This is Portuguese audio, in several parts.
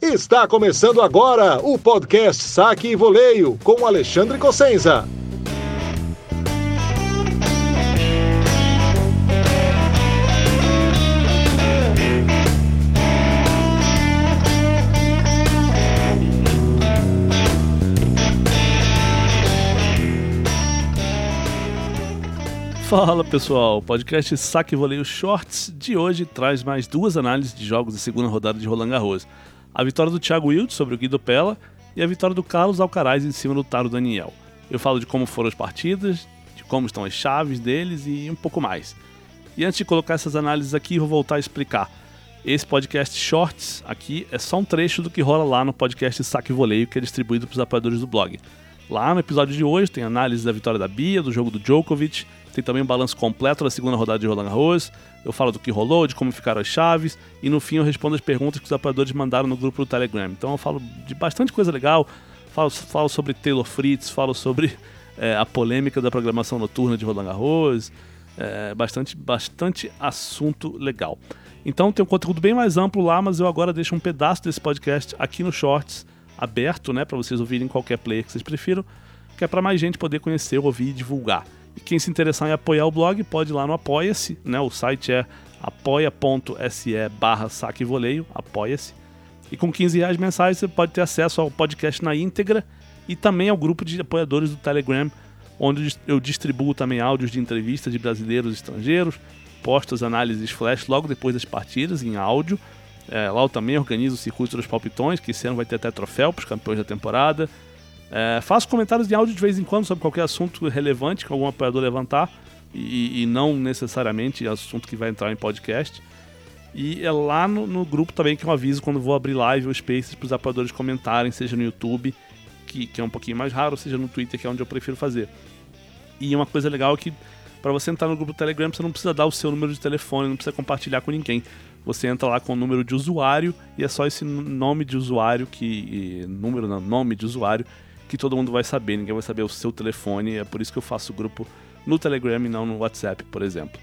Está começando agora o podcast Saque e Voleio com Alexandre Cossenza. Fala pessoal, o podcast Saque e Voleio Shorts de hoje traz mais duas análises de jogos da segunda rodada de Roland Garros a vitória do Thiago Wild sobre o Guido Pella e a vitória do Carlos Alcaraz em cima do Taro Daniel. Eu falo de como foram as partidas, de como estão as chaves deles e um pouco mais. E antes de colocar essas análises aqui, vou voltar a explicar. Esse podcast Shorts aqui é só um trecho do que rola lá no podcast Saque Voleio, que é distribuído para os apoiadores do blog. Lá no episódio de hoje tem análise da vitória da Bia, do jogo do Djokovic, tem também um balanço completo da segunda rodada de Roland Garros, eu falo do que rolou, de como ficaram as chaves, e no fim eu respondo as perguntas que os apoiadores mandaram no grupo do Telegram. Então eu falo de bastante coisa legal, falo, falo sobre Taylor Fritz, falo sobre é, a polêmica da programação noturna de Roland Garros, é, bastante, bastante assunto legal. Então tem um conteúdo bem mais amplo lá, mas eu agora deixo um pedaço desse podcast aqui no Shorts, aberto, né, para vocês ouvirem em qualquer player que vocês prefiram, que é para mais gente poder conhecer, ouvir e divulgar. E quem se interessar em apoiar o blog pode ir lá no Apoia-se, né? O site é apoia.se barra saque voleio, apoia-se. E com 15 reais mensais você pode ter acesso ao podcast na íntegra e também ao grupo de apoiadores do Telegram, onde eu distribuo também áudios de entrevistas de brasileiros e estrangeiros, posto as análises flash logo depois das partidas em áudio. É, lá eu também organizo o circuito dos palpitões, que esse ano vai ter até troféu para os campeões da temporada. É, faço comentários de áudio de vez em quando sobre qualquer assunto relevante que algum apoiador levantar e, e não necessariamente assunto que vai entrar em podcast. E é lá no, no, grupo também que eu aviso quando vou abrir live ou spaces para os apoiadores comentarem, seja no YouTube, que, que é um pouquinho mais raro, seja no Twitter, que é onde eu prefiro fazer. E uma coisa legal é que para você entrar no grupo do Telegram, você não precisa dar o seu número de telefone, não precisa compartilhar com ninguém. Você entra lá com o número de usuário e é só esse nome de usuário que. número, não, nome de usuário que todo mundo vai saber, ninguém vai saber o seu telefone, é por isso que eu faço o grupo no Telegram e não no WhatsApp, por exemplo.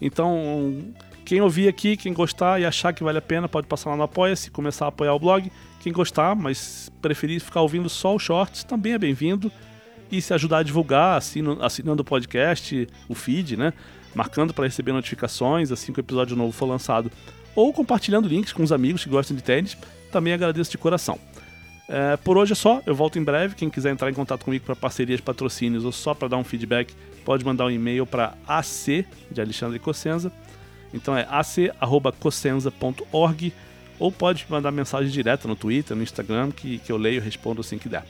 Então, quem ouvir aqui, quem gostar e achar que vale a pena, pode passar lá no Apoia-se, começar a apoiar o blog. Quem gostar, mas preferir ficar ouvindo só os shorts, também é bem-vindo. E se ajudar a divulgar, assinando o podcast, o feed, né? Marcando para receber notificações assim que o episódio novo for lançado. Ou compartilhando links com os amigos que gostam de tênis, também agradeço de coração. É, por hoje é só, eu volto em breve. Quem quiser entrar em contato comigo para parcerias, patrocínios ou só para dar um feedback, pode mandar um e-mail para ac de Alexandre Cossenza. Então é ac@cossenza.org ou pode mandar mensagem direta no Twitter, no Instagram, que, que eu leio e respondo assim que der.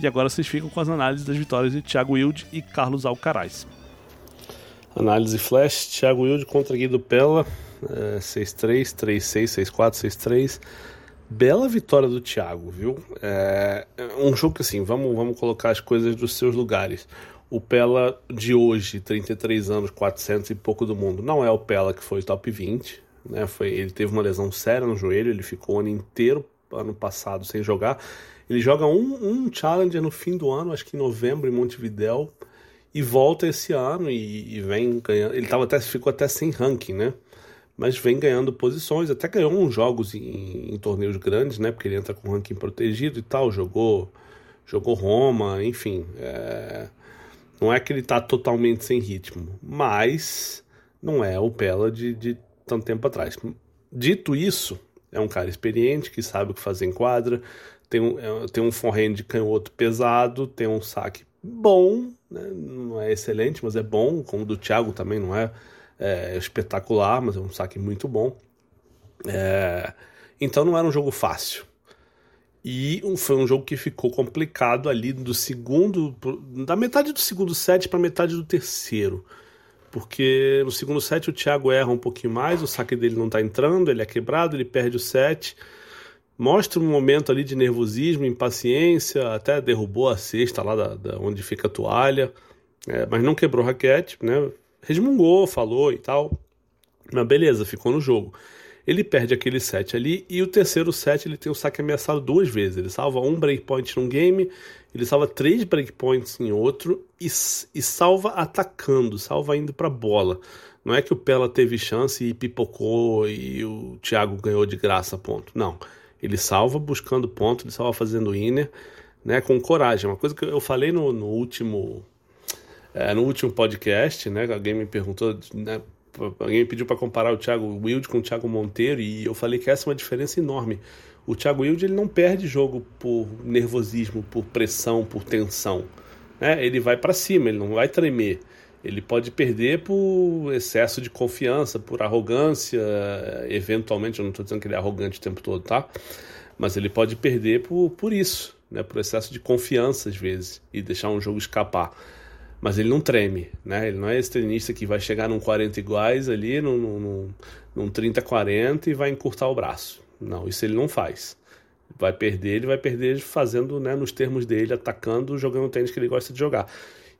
E agora vocês ficam com as análises das vitórias de Thiago Wilde e Carlos Alcaraz. Análise flash: Thiago Wilde contra Guido Pella, é, 6-3, 3-6, 6-4, 6-3. Bela vitória do Thiago, viu? É um jogo que, assim, vamos, vamos colocar as coisas dos seus lugares. O Pela de hoje, 33 anos, 400 e pouco do mundo, não é o Pela que foi top 20. Né? Foi, ele teve uma lesão séria no joelho, ele ficou o ano inteiro, ano passado, sem jogar. Ele joga um, um Challenger no fim do ano, acho que em novembro, em Montevidéu, e volta esse ano e, e vem ganhando. Ele tava até, ficou até sem ranking, né? Mas vem ganhando posições, até ganhou uns jogos em, em, torneios grandes, né? Porque ele entra com ranking protegido e tal, jogou, jogou Roma, enfim. É... Não é que ele tá totalmente sem ritmo, mas não é o Pela de, de tanto tempo atrás. Dito isso, é um cara experiente que sabe o que fazer em quadra, tem um, é, tem um forehand de canhoto pesado, tem um saque bom, né? não é excelente, mas é bom, como o do Thiago também não é é, espetacular, mas é um saque muito bom. É, então não era um jogo fácil. E foi um jogo que ficou complicado ali do segundo. da metade do segundo set para metade do terceiro. Porque no segundo set o Thiago erra um pouquinho mais, o saque dele não está entrando, ele é quebrado, ele perde o set. Mostra um momento ali de nervosismo, impaciência, até derrubou a cesta lá da, da onde fica a toalha, é, mas não quebrou raquete, né? Resmungou, falou e tal. Mas beleza, ficou no jogo. Ele perde aquele set ali e o terceiro set ele tem o saque ameaçado duas vezes. Ele salva um breakpoint num game, ele salva três breakpoints em outro e, e salva atacando, salva indo para bola. Não é que o Pela teve chance e pipocou e o Thiago ganhou de graça, ponto. Não. Ele salva buscando ponto, ele salva fazendo inner, né, com coragem. Uma coisa que eu falei no, no último é, no último podcast, né, alguém me perguntou, né, alguém me pediu para comparar o Thiago Wilde com o Thiago Monteiro e eu falei que essa é uma diferença enorme. O Thiago Wilde ele não perde jogo por nervosismo, por pressão, por tensão. Né? Ele vai para cima, ele não vai tremer. Ele pode perder por excesso de confiança, por arrogância, eventualmente, eu não estou dizendo que ele é arrogante o tempo todo, tá? Mas ele pode perder por, por isso, né? por excesso de confiança às vezes, e deixar um jogo escapar. Mas ele não treme, né? Ele não é esse tenista que vai chegar num 40 iguais ali, num, num, num 30-40 e vai encurtar o braço. Não, isso ele não faz. Vai perder, ele vai perder fazendo, né, nos termos dele, atacando, jogando o tênis que ele gosta de jogar.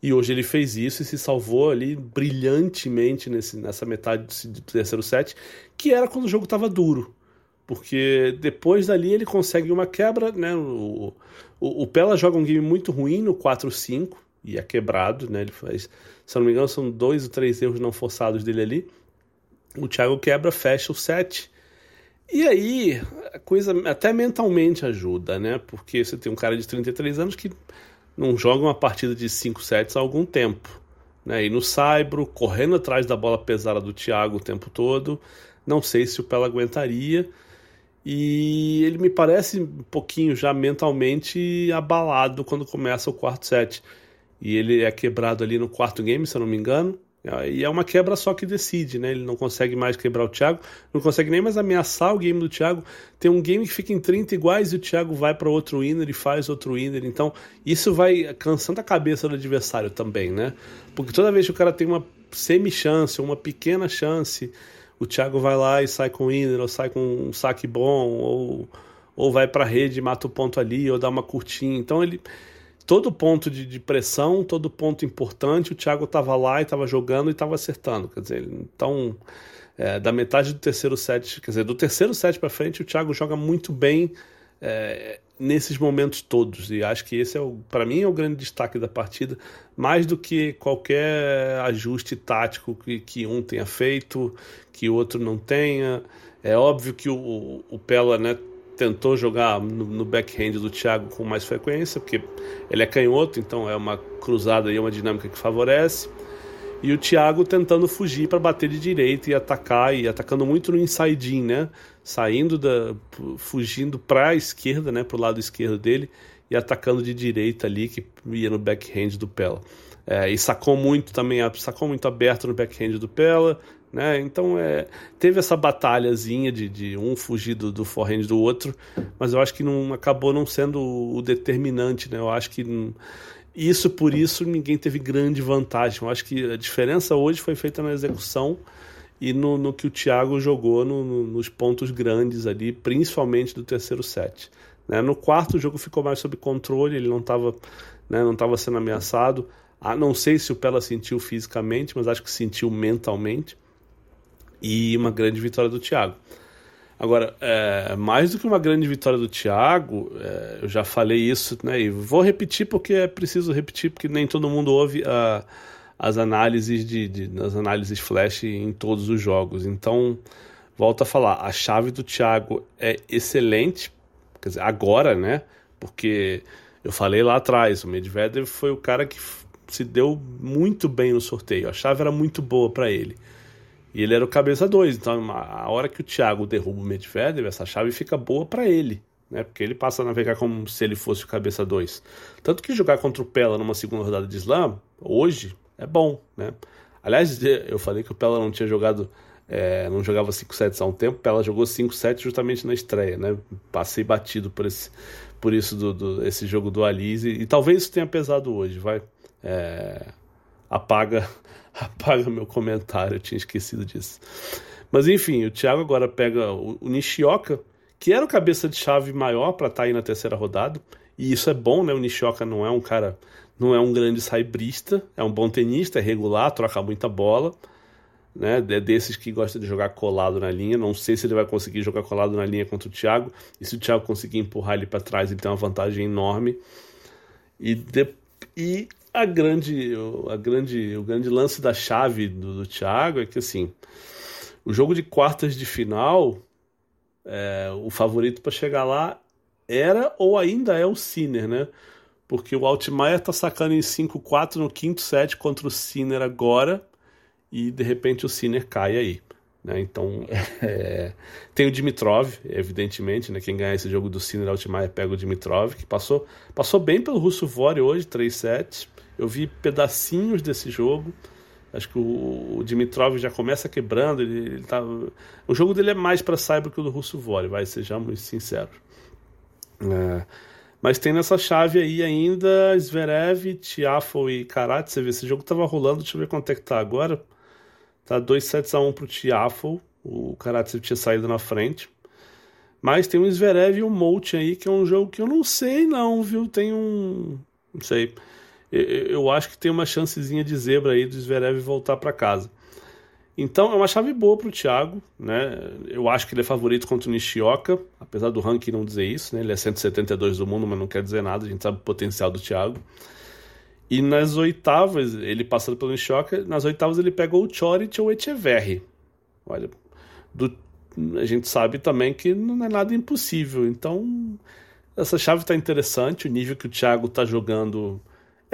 E hoje ele fez isso e se salvou ali brilhantemente nesse, nessa metade do terceiro set, que era quando o jogo estava duro. Porque depois dali ele consegue uma quebra, né? O, o, o Pella joga um game muito ruim no 4-5 e é quebrado, né? Ele faz, se não me engano, são dois ou três erros não forçados dele ali. O Thiago quebra, fecha o set. E aí, a coisa até mentalmente ajuda, né? Porque você tem um cara de 33 anos que não joga uma partida de 5 sets há algum tempo. Né? E no Saibro, correndo atrás da bola pesada do Thiago o tempo todo. Não sei se o Pela aguentaria. E ele me parece um pouquinho já mentalmente abalado quando começa o quarto set. E ele é quebrado ali no quarto game, se eu não me engano. E é uma quebra só que decide, né? Ele não consegue mais quebrar o Thiago, não consegue nem mais ameaçar o game do Thiago. Tem um game que fica em 30 iguais e o Thiago vai para outro winner e faz outro winner. Então, isso vai cansando a cabeça do adversário também, né? Porque toda vez que o cara tem uma semi-chance, uma pequena chance, o Thiago vai lá e sai com winner, ou sai com um saque bom, ou, ou vai para a rede e mata o ponto ali, ou dá uma curtinha. Então, ele todo ponto de, de, pressão, todo ponto importante, o Thiago estava lá e estava jogando e estava acertando. Quer dizer, então, é, da metade do terceiro set, quer dizer, do terceiro set para frente, o Thiago joga muito bem é, nesses momentos todos. E acho que esse é, para mim, é o grande destaque da partida, mais do que qualquer ajuste tático que, que um tenha feito, que o outro não tenha. É óbvio que o, o Pella, né, tentou jogar no, no backhand do Thiago com mais frequência, porque ele é canhoto, então é uma cruzada e uma dinâmica que favorece. E o Thiago tentando fugir para bater de direita e atacar, e atacando muito no inside né? Saindo da. fugindo para a esquerda, né? Para o lado esquerdo dele, e atacando de direita ali, que ia no backhand do Pella. É, e sacou muito também, sacou muito aberto no backhand do Pella, né? Então é, teve essa batalhazinha de, de um fugir do, forehand do outro, mas eu acho que não acabou não sendo o, determinante. Né? Eu acho que isso por isso ninguém teve grande vantagem. Eu acho que a diferença hoje foi feita na execução e no, no que o Thiago jogou no, no, nos pontos grandes ali, principalmente do terceiro set. Né? No quarto o jogo ficou mais sob controle, ele não estava né, não estava sendo ameaçado. Ah, não sei se o Pella sentiu fisicamente, mas acho que sentiu mentalmente e uma grande vitória do Thiago. Agora, é, mais do que uma grande vitória do Thiago, é, eu já falei isso, né? E vou repetir porque é preciso repetir, porque nem todo mundo ouve a, as análises de, de, as análises flash em todos os jogos. Então, volto a falar, a chave do Thiago é excelente, quer dizer, agora, né? Porque eu falei lá atrás, o Medvedev foi o cara que se deu muito bem no sorteio. A chave era muito boa para ele. E ele era o cabeça 2. Então, a hora que o Thiago derruba o Medvedev, essa chave fica boa para ele. Né? Porque ele passa a navegar como se ele fosse o cabeça 2. Tanto que jogar contra o Pella numa segunda rodada de slam, hoje, é bom. Né? Aliás, eu falei que o Pella não tinha jogado. É, não jogava 5 sets há um tempo, Pella jogou 5 sets justamente na estreia, né? Passei batido por esse, por isso do, do esse jogo do Alice e, e, talvez isso tenha pesado hoje, vai. É, apaga apaga meu comentário, eu tinha esquecido disso. Mas enfim, o Thiago agora pega o, o Nishioka, que era o cabeça de chave maior para estar tá aí na terceira rodada, e isso é bom, né? O Nishioka não é um cara, não é um grande saibrista, é um bom tenista, é regular, troca muita bola, né? É desses que gosta de jogar colado na linha. Não sei se ele vai conseguir jogar colado na linha contra o Thiago, e se o Thiago conseguir empurrar ele para trás, ele tem uma vantagem enorme. E, de, e a grande, a grande, o grande lance da chave do, do Thiago é que assim, o jogo de quartas de final é, o favorito para chegar lá era ou ainda é o Sinner, né? Porque o Altmaier tá sacando em 5-4 no quinto set contra o Sinner agora e de repente o Sinner cai aí. Né? Então é, tem o Dimitrov, evidentemente, né? quem ganhar esse jogo do Sinner Altmaier pega o Dimitrov, que passou, passou bem pelo Russo Vore hoje, 3 sets. Eu vi pedacinhos desse jogo. Acho que o, o Dimitrov já começa quebrando. Ele, ele tá, o jogo dele é mais para Cyber que o do Russo Vore, vai, sejamos sinceros. É, mas tem nessa chave aí ainda Zverev, Tiafo e Karate. Você vê, esse jogo tava rolando, deixa eu ver quanto é que tá agora. Tá 2 sets a 1 pro Tiafo. O Karate tinha saído na frente. Mas tem um Zverev e um Molt aí, que é um jogo que eu não sei não, viu? Tem um... não sei. Eu, acho que tem uma chancezinha de zebra aí do Zverev voltar para casa. Então é uma chave boa para o Thiago, né? Eu acho que ele é favorito contra o Nishioka, apesar do ranking não dizer isso, né? Ele é 172 do mundo, mas não quer dizer nada, a gente sabe o potencial do Thiago. E nas oitavas, ele passando pelo Nishioka, nas oitavas ele pega o Choric ou o Echeverri. Olha, do, a gente sabe também que não é nada impossível. Então, essa chave está interessante, o nível que o Thiago está jogando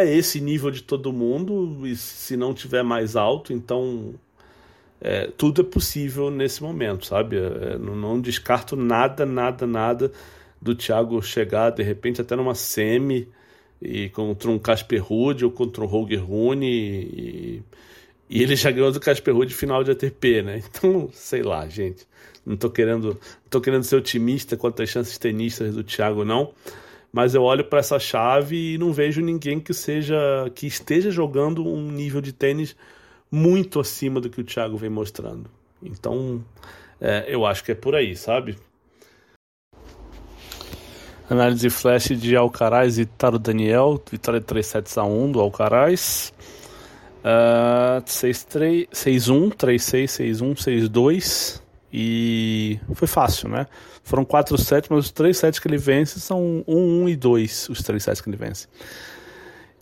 é esse nível de todo mundo, e se não tiver mais alto, então é, tudo é possível nesse momento, sabe? É, não, não, descarto nada, nada, nada do Thiago chegar de repente até numa semi e contra um Casper Ruud ou contra um Roger Rune e, e, ele já ganhou do Casper Ruud final de ATP, né? Então, sei lá, gente. Não tô querendo, tô querendo ser otimista quanto às chances tenistas do Thiago, não. Mas eu olho para essa chave e não vejo ninguém que seja que esteja jogando um nível de tênis muito acima do que o Thiago vem mostrando. Então, é, eu acho que é por aí, sabe? Análise flash de Alcaraz e Taro Daniel, vitória de 3 sets a 1 do Alcaraz. Uh, 6-1, 3-6, 6-1, 6-2 e foi fácil, né? Foram 4 sets, mas os 3 sets que ele vence são 1, 1 e 2, os 3 sets que ele vence.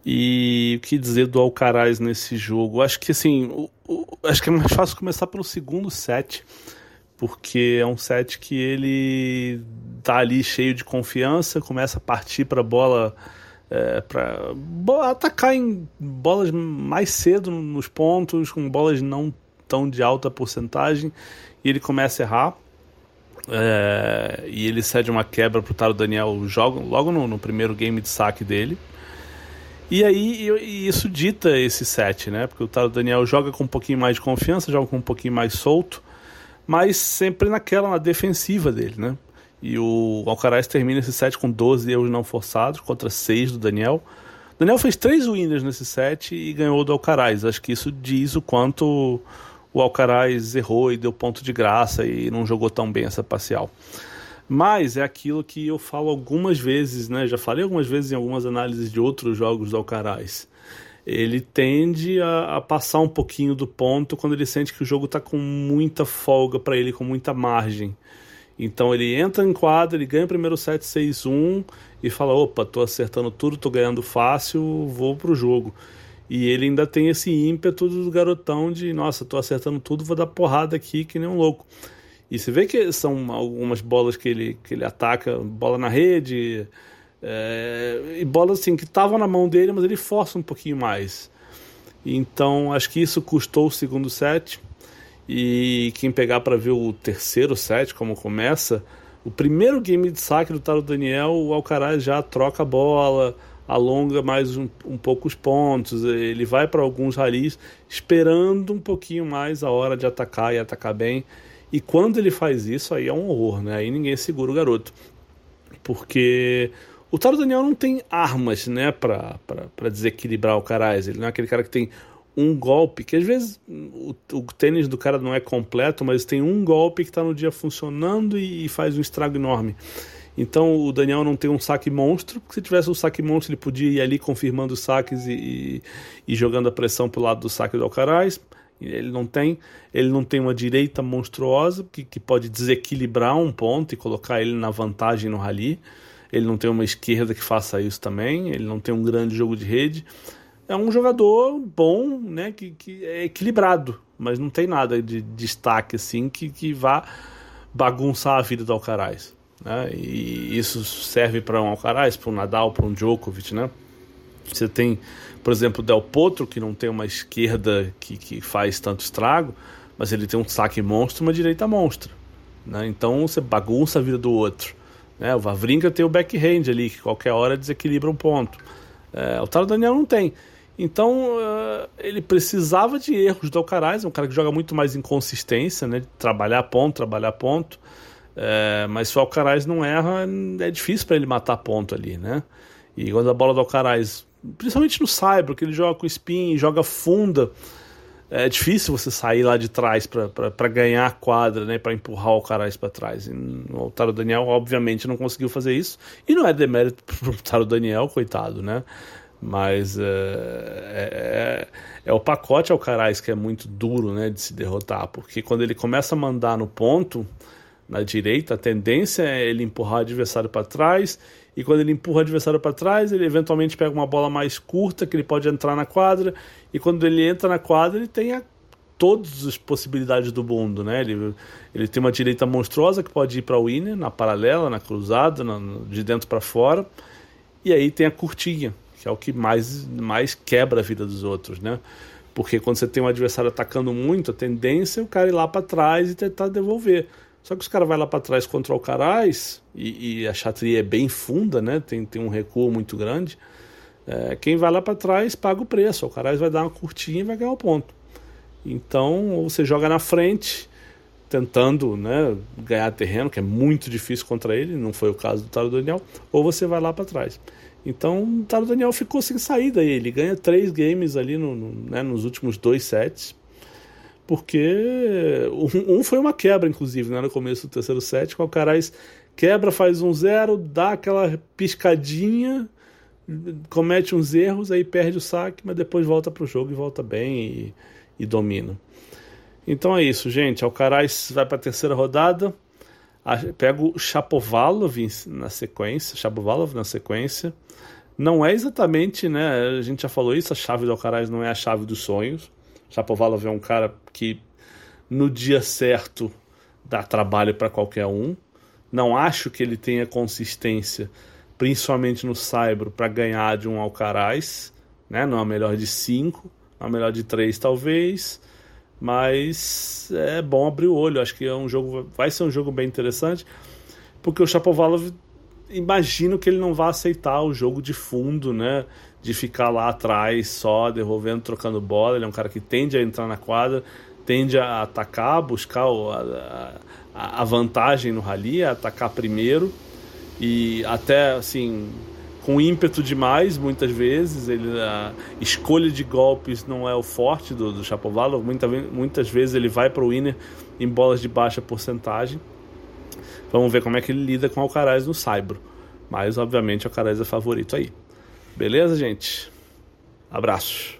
E o que dizer do Alcaraz nesse jogo? Acho que assim, o, o, acho que é mais fácil começar pelo segundo set, porque é um set que ele tá ali cheio de confiança, começa a partir para bola é, para atacar em bolas mais cedo nos pontos, com bolas não tão de alta porcentagem, e ele começa a errar. É, e ele cede uma quebra pro Taro Daniel joga, logo no, no primeiro game de saque dele. E aí e isso dita esse set, né? Porque o Taro Daniel joga com um pouquinho mais de confiança, joga com um pouquinho mais solto, mas sempre naquela, na defensiva dele, né? E o Alcaraz termina esse set com 12 erros não forçados contra 6 do Daniel. O Daniel fez 3 winners nesse set e ganhou do Alcaraz. Acho que isso diz o quanto o Alcaraz errou e deu ponto de graça e não jogou tão bem essa parcial. Mas é aquilo que eu falo algumas vezes, né? Já falei algumas vezes em algumas análises de outros jogos do Alcaraz. Ele tende a, a passar um pouquinho do ponto quando ele sente que o jogo está com muita folga para ele, com muita margem. Então ele entra em quadra, ele ganha o primeiro set 6-1 e fala: opa, tô acertando tudo, tô ganhando fácil, vou pro jogo. E ele ainda tem esse ímpeto do garotão de: nossa, tô acertando tudo, vou dar porrada aqui que nem um louco. E você vê que são algumas bolas que ele, que ele ataca, bola na rede, é, e bolas assim que estavam na mão dele, mas ele força um pouquinho mais. Então acho que isso custou o segundo set. E quem pegar para ver o terceiro set, como começa, o primeiro game de saque do Taro Daniel, o Alcaraz já troca a bola, alonga mais um, um pouco os pontos, ele vai para alguns ralis esperando um pouquinho mais a hora de atacar e atacar bem. E quando ele faz isso, aí é um horror, né? Aí ninguém segura o garoto. Porque o Taro Daniel não tem armas, né, pra desequilibrar o Caraz. Ele não é aquele cara que tem um golpe, que às vezes o, o, tênis do cara não é completo, mas tem um golpe que está no dia funcionando e, e, faz um estrago enorme. Então o Daniel não tem um saque monstro, porque se tivesse um saque monstro ele podia ir ali confirmando os saques e, e, e jogando a pressão pro lado do saque do Alcaraz. Ele não tem, ele não tem uma direita monstruosa que, que pode desequilibrar um ponto e colocar ele na vantagem no rally. Ele não tem uma esquerda que faça isso também. Ele não tem um grande jogo de rede. É um jogador bom, né, que, que é equilibrado, mas não tem nada de destaque assim que, que vá bagunçar a vida do Alcaraz. Né? E isso serve para um Alcaraz, para um Nadal, para um Djokovic, né? Você tem, por exemplo, o Del Potro, que não tem uma esquerda que, que faz tanto estrago, mas ele tem um saque monstro uma direita monstro. Né? Então você bagunça a vida do outro. Né? O Vavrinka tem o backhand ali, que qualquer hora desequilibra um ponto. É, o Taro Daniel não tem. Então uh, ele precisava de erros do Alcaraz, é um cara que joga muito mais em consistência, né? trabalhar ponto, trabalhar ponto. É, mas se o Alcaraz não erra, é difícil para ele matar ponto ali, né? E quando a bola do Alcaraz, principalmente no Cyber, que ele joga com spin, joga funda, é difícil você sair lá de trás para ganhar a quadra, né, para empurrar o Carais para trás. E o Taro Daniel, obviamente, não conseguiu fazer isso. E não é demérito pro Taro Daniel, coitado, né? Mas é, é, é, o pacote ao Carais que é muito duro né, de se derrotar, porque quando ele começa a mandar no ponto, na direita, a tendência é ele empurrar o adversário para trás e quando ele empurra o adversário para trás, ele eventualmente pega uma bola mais curta que ele pode entrar na quadra. E quando ele entra na quadra, ele tem a, todas as possibilidades do mundo, né? Ele, ele tem uma direita monstruosa que pode ir para o winner, na paralela, na cruzada, na, de dentro para fora. E aí tem a curtinha, que é o que mais, mais quebra a vida dos outros, né? Porque quando você tem um adversário atacando muito, a tendência é o cara ir lá para trás e tentar devolver. Só que os caras vão lá para trás contra o Alcaraz e, e, a chatria é bem funda, né? Tem, tem um recuo muito grande. É, quem vai lá para trás paga o preço. O Alcaraz vai dar uma curtinha e vai ganhar o ponto. Então, ou você joga na frente, tentando né, ganhar terreno, que é muito difícil contra ele, não foi o caso do Taro Daniel, ou você vai lá para trás. Então, o Taro Daniel ficou sem saída. Ele ganha três games ali no, no, né, nos últimos dois sets porque um, foi uma quebra, inclusive, né, no começo do terceiro set, com o Alcaraz quebra, faz um zero, dá aquela piscadinha, comete uns erros, aí perde o saque, mas depois volta para o jogo e volta bem e, e domina. Então é isso, gente. Alcaraz vai para a terceira rodada, pega o Chapovalov na sequência, Chapovalov na sequência. Não é exatamente, né? A gente já falou isso, a chave do Alcaraz não é a chave dos sonhos. Chapovalov é um cara que no dia certo dá trabalho para qualquer um. Não acho que ele tenha consistência, principalmente no Saibro, para ganhar de um Alcaraz, né? Não é melhor de cinco, não é melhor de três talvez, mas é bom abrir o olho. Acho que é um jogo, vai ser um jogo bem interessante, porque o Chapovalov imagino que ele não vai aceitar o jogo de fundo, né? De ficar lá atrás só devolvendo, trocando bola. Ele é um cara que tende a entrar na quadra, tende a atacar, buscar a, a, a vantagem no rally, a atacar primeiro e até assim com ímpeto demais muitas vezes ele a escolha de golpes não é o forte do, do Chapovalov muita, muitas vezes ele vai para o winner em bolas de baixa porcentagem Vamos ver como é que ele lida com o Alcaraz no Saibro. Mas, obviamente, o Alcaraz é favorito aí. Beleza, gente? Abraço.